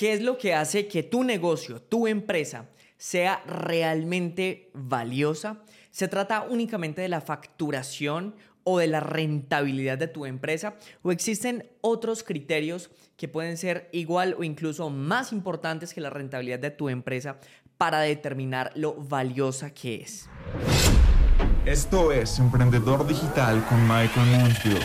¿Qué es lo que hace que tu negocio, tu empresa, sea realmente valiosa? ¿Se trata únicamente de la facturación o de la rentabilidad de tu empresa? ¿O existen otros criterios que pueden ser igual o incluso más importantes que la rentabilidad de tu empresa para determinar lo valiosa que es? Esto es Emprendedor Digital con Michael Mansfield.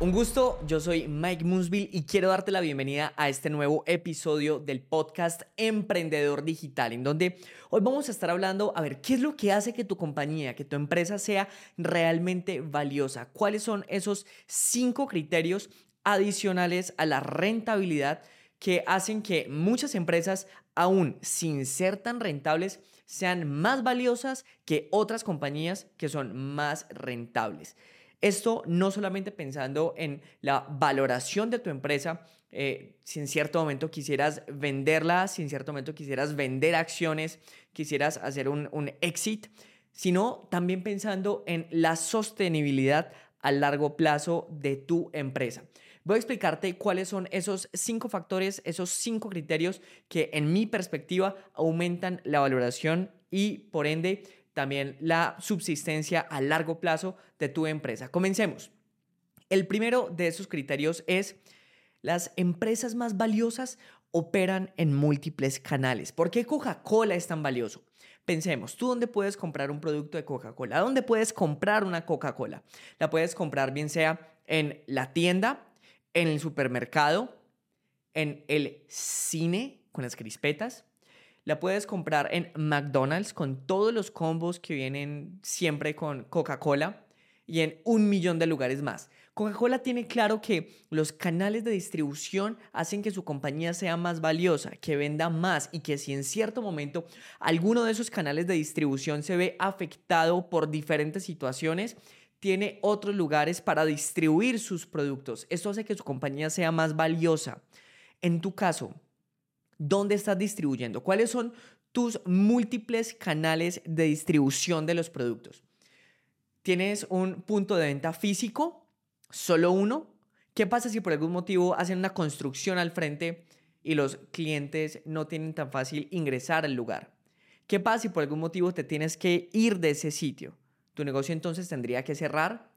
Un gusto, yo soy Mike Moonsville y quiero darte la bienvenida a este nuevo episodio del podcast Emprendedor Digital, en donde hoy vamos a estar hablando, a ver, ¿qué es lo que hace que tu compañía, que tu empresa sea realmente valiosa? ¿Cuáles son esos cinco criterios adicionales a la rentabilidad que hacen que muchas empresas, aún sin ser tan rentables, sean más valiosas que otras compañías que son más rentables? Esto no solamente pensando en la valoración de tu empresa, eh, si en cierto momento quisieras venderla, si en cierto momento quisieras vender acciones, quisieras hacer un, un exit, sino también pensando en la sostenibilidad a largo plazo de tu empresa. Voy a explicarte cuáles son esos cinco factores, esos cinco criterios que en mi perspectiva aumentan la valoración y por ende también la subsistencia a largo plazo de tu empresa. Comencemos. El primero de esos criterios es las empresas más valiosas operan en múltiples canales. ¿Por qué Coca-Cola es tan valioso? Pensemos, ¿tú dónde puedes comprar un producto de Coca-Cola? ¿Dónde puedes comprar una Coca-Cola? La puedes comprar bien sea en la tienda, en el supermercado, en el cine con las crispetas, la puedes comprar en McDonald's con todos los combos que vienen siempre con Coca-Cola y en un millón de lugares más. Coca-Cola tiene claro que los canales de distribución hacen que su compañía sea más valiosa, que venda más y que si en cierto momento alguno de esos canales de distribución se ve afectado por diferentes situaciones, tiene otros lugares para distribuir sus productos. Esto hace que su compañía sea más valiosa. En tu caso, ¿Dónde estás distribuyendo? ¿Cuáles son tus múltiples canales de distribución de los productos? ¿Tienes un punto de venta físico? ¿Solo uno? ¿Qué pasa si por algún motivo hacen una construcción al frente y los clientes no tienen tan fácil ingresar al lugar? ¿Qué pasa si por algún motivo te tienes que ir de ese sitio? ¿Tu negocio entonces tendría que cerrar?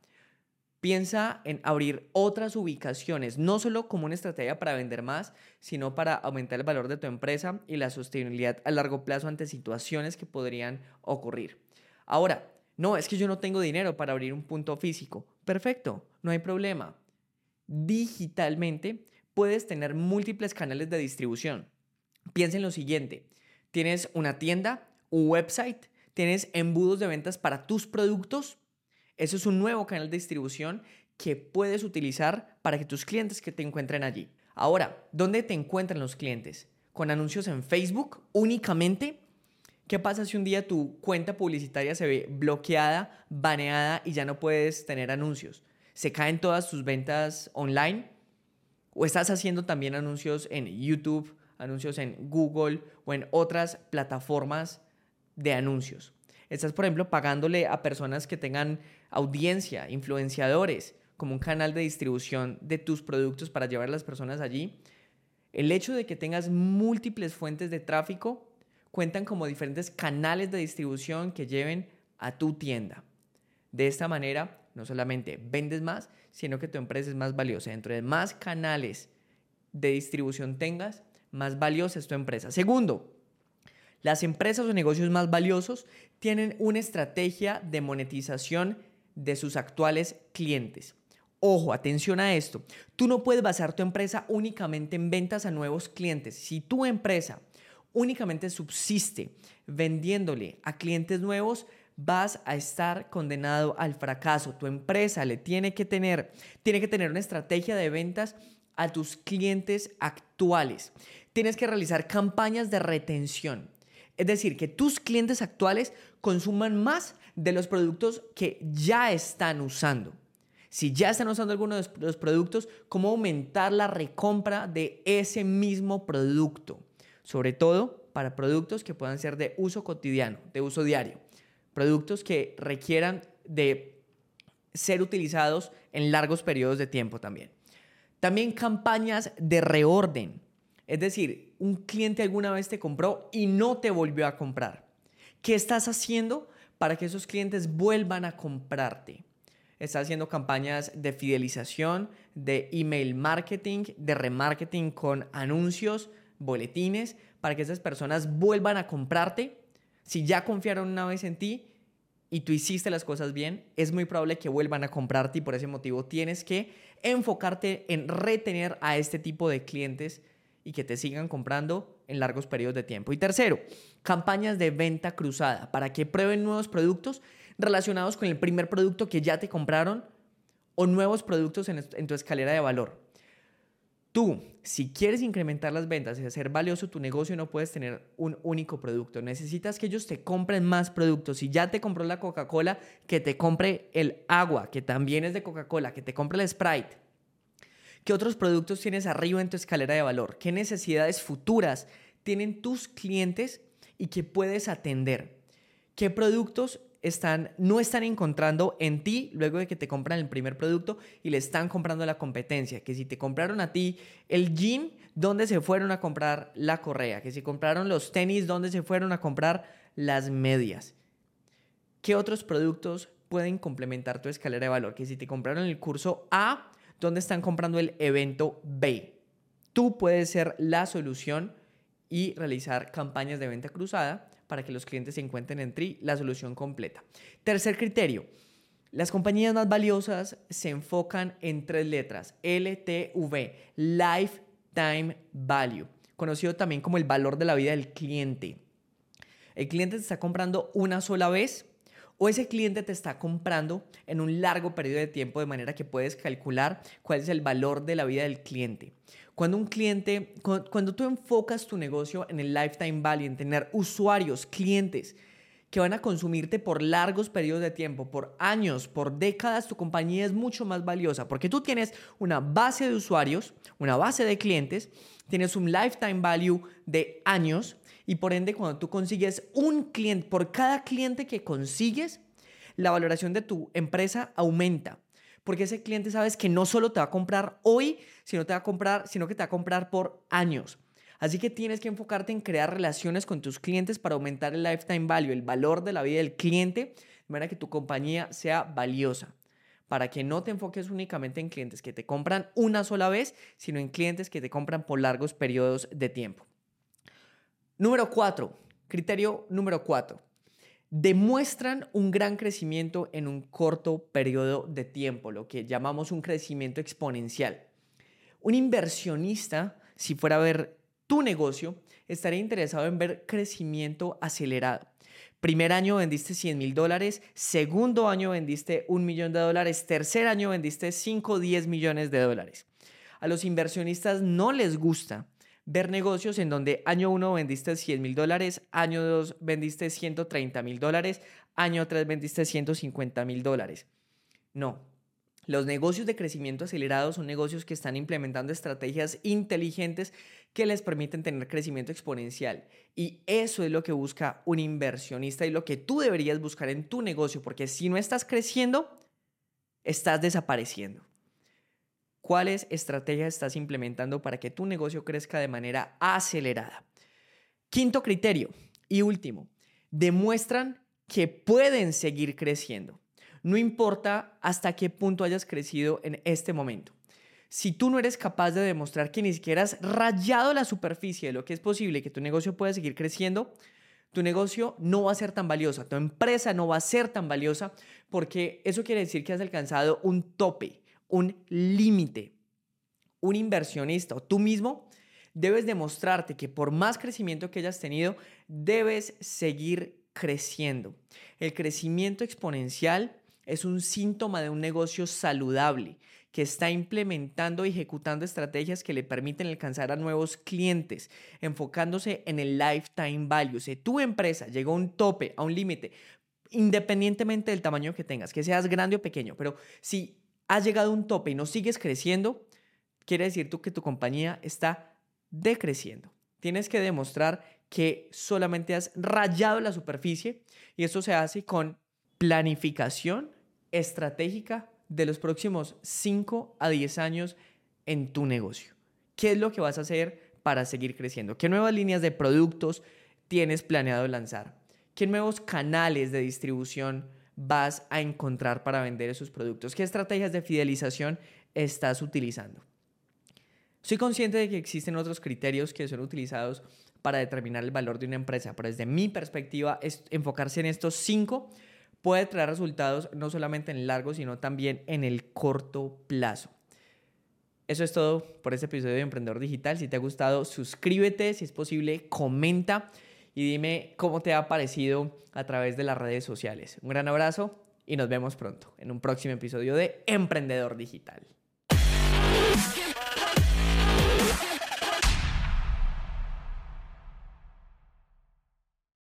Piensa en abrir otras ubicaciones, no solo como una estrategia para vender más, sino para aumentar el valor de tu empresa y la sostenibilidad a largo plazo ante situaciones que podrían ocurrir. Ahora, no, es que yo no tengo dinero para abrir un punto físico. Perfecto, no hay problema. Digitalmente puedes tener múltiples canales de distribución. Piensa en lo siguiente, tienes una tienda, un website, tienes embudos de ventas para tus productos eso es un nuevo canal de distribución que puedes utilizar para que tus clientes que te encuentren allí. Ahora, ¿dónde te encuentran los clientes? ¿Con anuncios en Facebook únicamente? ¿Qué pasa si un día tu cuenta publicitaria se ve bloqueada, baneada y ya no puedes tener anuncios? ¿Se caen todas tus ventas online? ¿O estás haciendo también anuncios en YouTube, anuncios en Google o en otras plataformas de anuncios? Estás, por ejemplo, pagándole a personas que tengan audiencia, influenciadores, como un canal de distribución de tus productos para llevar a las personas allí. El hecho de que tengas múltiples fuentes de tráfico cuentan como diferentes canales de distribución que lleven a tu tienda. De esta manera, no solamente vendes más, sino que tu empresa es más valiosa. Dentro de más canales de distribución tengas, más valiosa es tu empresa. Segundo, las empresas o negocios más valiosos tienen una estrategia de monetización de sus actuales clientes. Ojo, atención a esto. Tú no puedes basar tu empresa únicamente en ventas a nuevos clientes. Si tu empresa únicamente subsiste vendiéndole a clientes nuevos, vas a estar condenado al fracaso. Tu empresa le tiene que tener, tiene que tener una estrategia de ventas a tus clientes actuales. Tienes que realizar campañas de retención. Es decir, que tus clientes actuales consuman más de los productos que ya están usando. Si ya están usando algunos de los productos, cómo aumentar la recompra de ese mismo producto. Sobre todo para productos que puedan ser de uso cotidiano, de uso diario. Productos que requieran de ser utilizados en largos periodos de tiempo también. También campañas de reorden. Es decir, un cliente alguna vez te compró y no te volvió a comprar. ¿Qué estás haciendo para que esos clientes vuelvan a comprarte? Estás haciendo campañas de fidelización, de email marketing, de remarketing con anuncios, boletines, para que esas personas vuelvan a comprarte. Si ya confiaron una vez en ti y tú hiciste las cosas bien, es muy probable que vuelvan a comprarte y por ese motivo tienes que enfocarte en retener a este tipo de clientes y que te sigan comprando en largos periodos de tiempo. Y tercero, campañas de venta cruzada para que prueben nuevos productos relacionados con el primer producto que ya te compraron o nuevos productos en, tu escalera de valor. Tú, si quieres incrementar las ventas y hacer valioso tu negocio, no puedes tener un único producto. Necesitas que ellos te compren más productos. Si ya te compró la Coca-Cola, que te compre el agua, que también es de Coca-Cola, que te compre el Sprite ¿Qué otros productos tienes arriba en tu escalera de valor? ¿Qué necesidades futuras tienen tus clientes y que puedes atender? ¿Qué productos están, no están encontrando en ti luego de que te compran el primer producto y le están comprando la competencia? Que si te compraron a ti el jean, ¿dónde se fueron a comprar la correa? Que si compraron los tenis, ¿dónde se fueron a comprar las medias? ¿Qué otros productos pueden complementar tu escalera de valor? Que si te compraron el curso A, dónde están comprando el evento B. Tú puedes ser la solución y realizar campañas de venta cruzada para que los clientes se encuentren en TRI la solución completa. Tercer criterio. Las compañías más valiosas se enfocan en tres letras, LTV, Lifetime Value, conocido también como el valor de la vida del cliente. El cliente te está comprando una sola vez o ese cliente te está comprando en un largo periodo de tiempo de manera que puedes calcular cuál es el valor de la vida del cliente. Cuando un cliente, cuando tú enfocas tu negocio en el lifetime value, en tener usuarios, clientes que van a consumirte por largos periodos de tiempo, por años, por décadas, tu compañía es mucho más valiosa porque tú tienes una base de usuarios, una base de clientes, tienes un lifetime value de años y por ende, cuando tú consigues un cliente, por cada cliente que consigues, la valoración de tu empresa aumenta. Porque ese cliente sabes que no solo te va a comprar hoy, sino, te va a comprar, sino que te va a comprar por años. Así que tienes que enfocarte en crear relaciones con tus clientes para aumentar el lifetime value, el valor de la vida del cliente, de manera que tu compañía sea valiosa. Para que no te enfoques únicamente en clientes que te compran una sola vez, sino en clientes que te compran por largos periodos de tiempo. Número cuatro, criterio número cuatro. Demuestran un gran crecimiento en un corto periodo de tiempo, lo que llamamos un crecimiento exponencial. Un inversionista, si fuera a ver tu negocio, estaría interesado en ver crecimiento acelerado. Primer año vendiste 100 mil dólares, segundo año vendiste un millón de dólares, tercer año vendiste 5 o 10 millones de dólares. A los inversionistas no les gusta ver negocios en donde año 1 vendiste 100 mil dólares, año 2 vendiste 130 mil dólares, año 3 vendiste 150 mil dólares. No. Los negocios de crecimiento acelerado son negocios que están implementando estrategias inteligentes que les permiten tener crecimiento exponencial. Y eso es lo que busca un inversionista y lo que tú deberías buscar en tu negocio, porque si no estás creciendo, estás desapareciendo. ¿Cuáles estrategias estás implementando para que tu negocio crezca de manera acelerada? Quinto criterio y último, demuestran que pueden seguir creciendo. No importa hasta qué punto hayas crecido en este momento. Si tú no eres capaz de demostrar que ni siquiera has rayado la superficie de lo que es posible que tu negocio pueda seguir creciendo, tu negocio no va a ser tan valiosa, tu empresa no va a ser tan valiosa porque eso quiere decir que has alcanzado un tope, un límite. Un inversionista o tú mismo debes demostrarte que por más crecimiento que hayas tenido, debes seguir creciendo. El crecimiento exponencial es un síntoma de un negocio saludable que está implementando y ejecutando estrategias que le permiten alcanzar a nuevos clientes, enfocándose en el lifetime value. Si tu empresa llegó a un tope, a un límite, independientemente del tamaño que tengas, que seas grande o pequeño, pero si has llegado a un tope y no sigues creciendo, quiere decir tú que tu compañía está decreciendo. Tienes que demostrar que solamente has rayado la superficie y eso se hace con planificación estratégica de los próximos 5 a 10 años en tu negocio? ¿Qué es lo que vas a hacer para seguir creciendo? ¿Qué nuevas líneas de productos tienes planeado lanzar? ¿Qué nuevos canales de distribución vas a encontrar para vender esos productos? ¿Qué estrategias de fidelización estás utilizando? Soy consciente de que existen otros criterios que son utilizados para determinar el valor de una empresa, pero desde mi perspectiva, enfocarse en estos cinco puede traer resultados no solamente en el largo, sino también en el corto plazo. Eso es todo por este episodio de Emprendedor Digital. Si te ha gustado, suscríbete, si es posible, comenta y dime cómo te ha parecido a través de las redes sociales. Un gran abrazo y nos vemos pronto en un próximo episodio de Emprendedor Digital.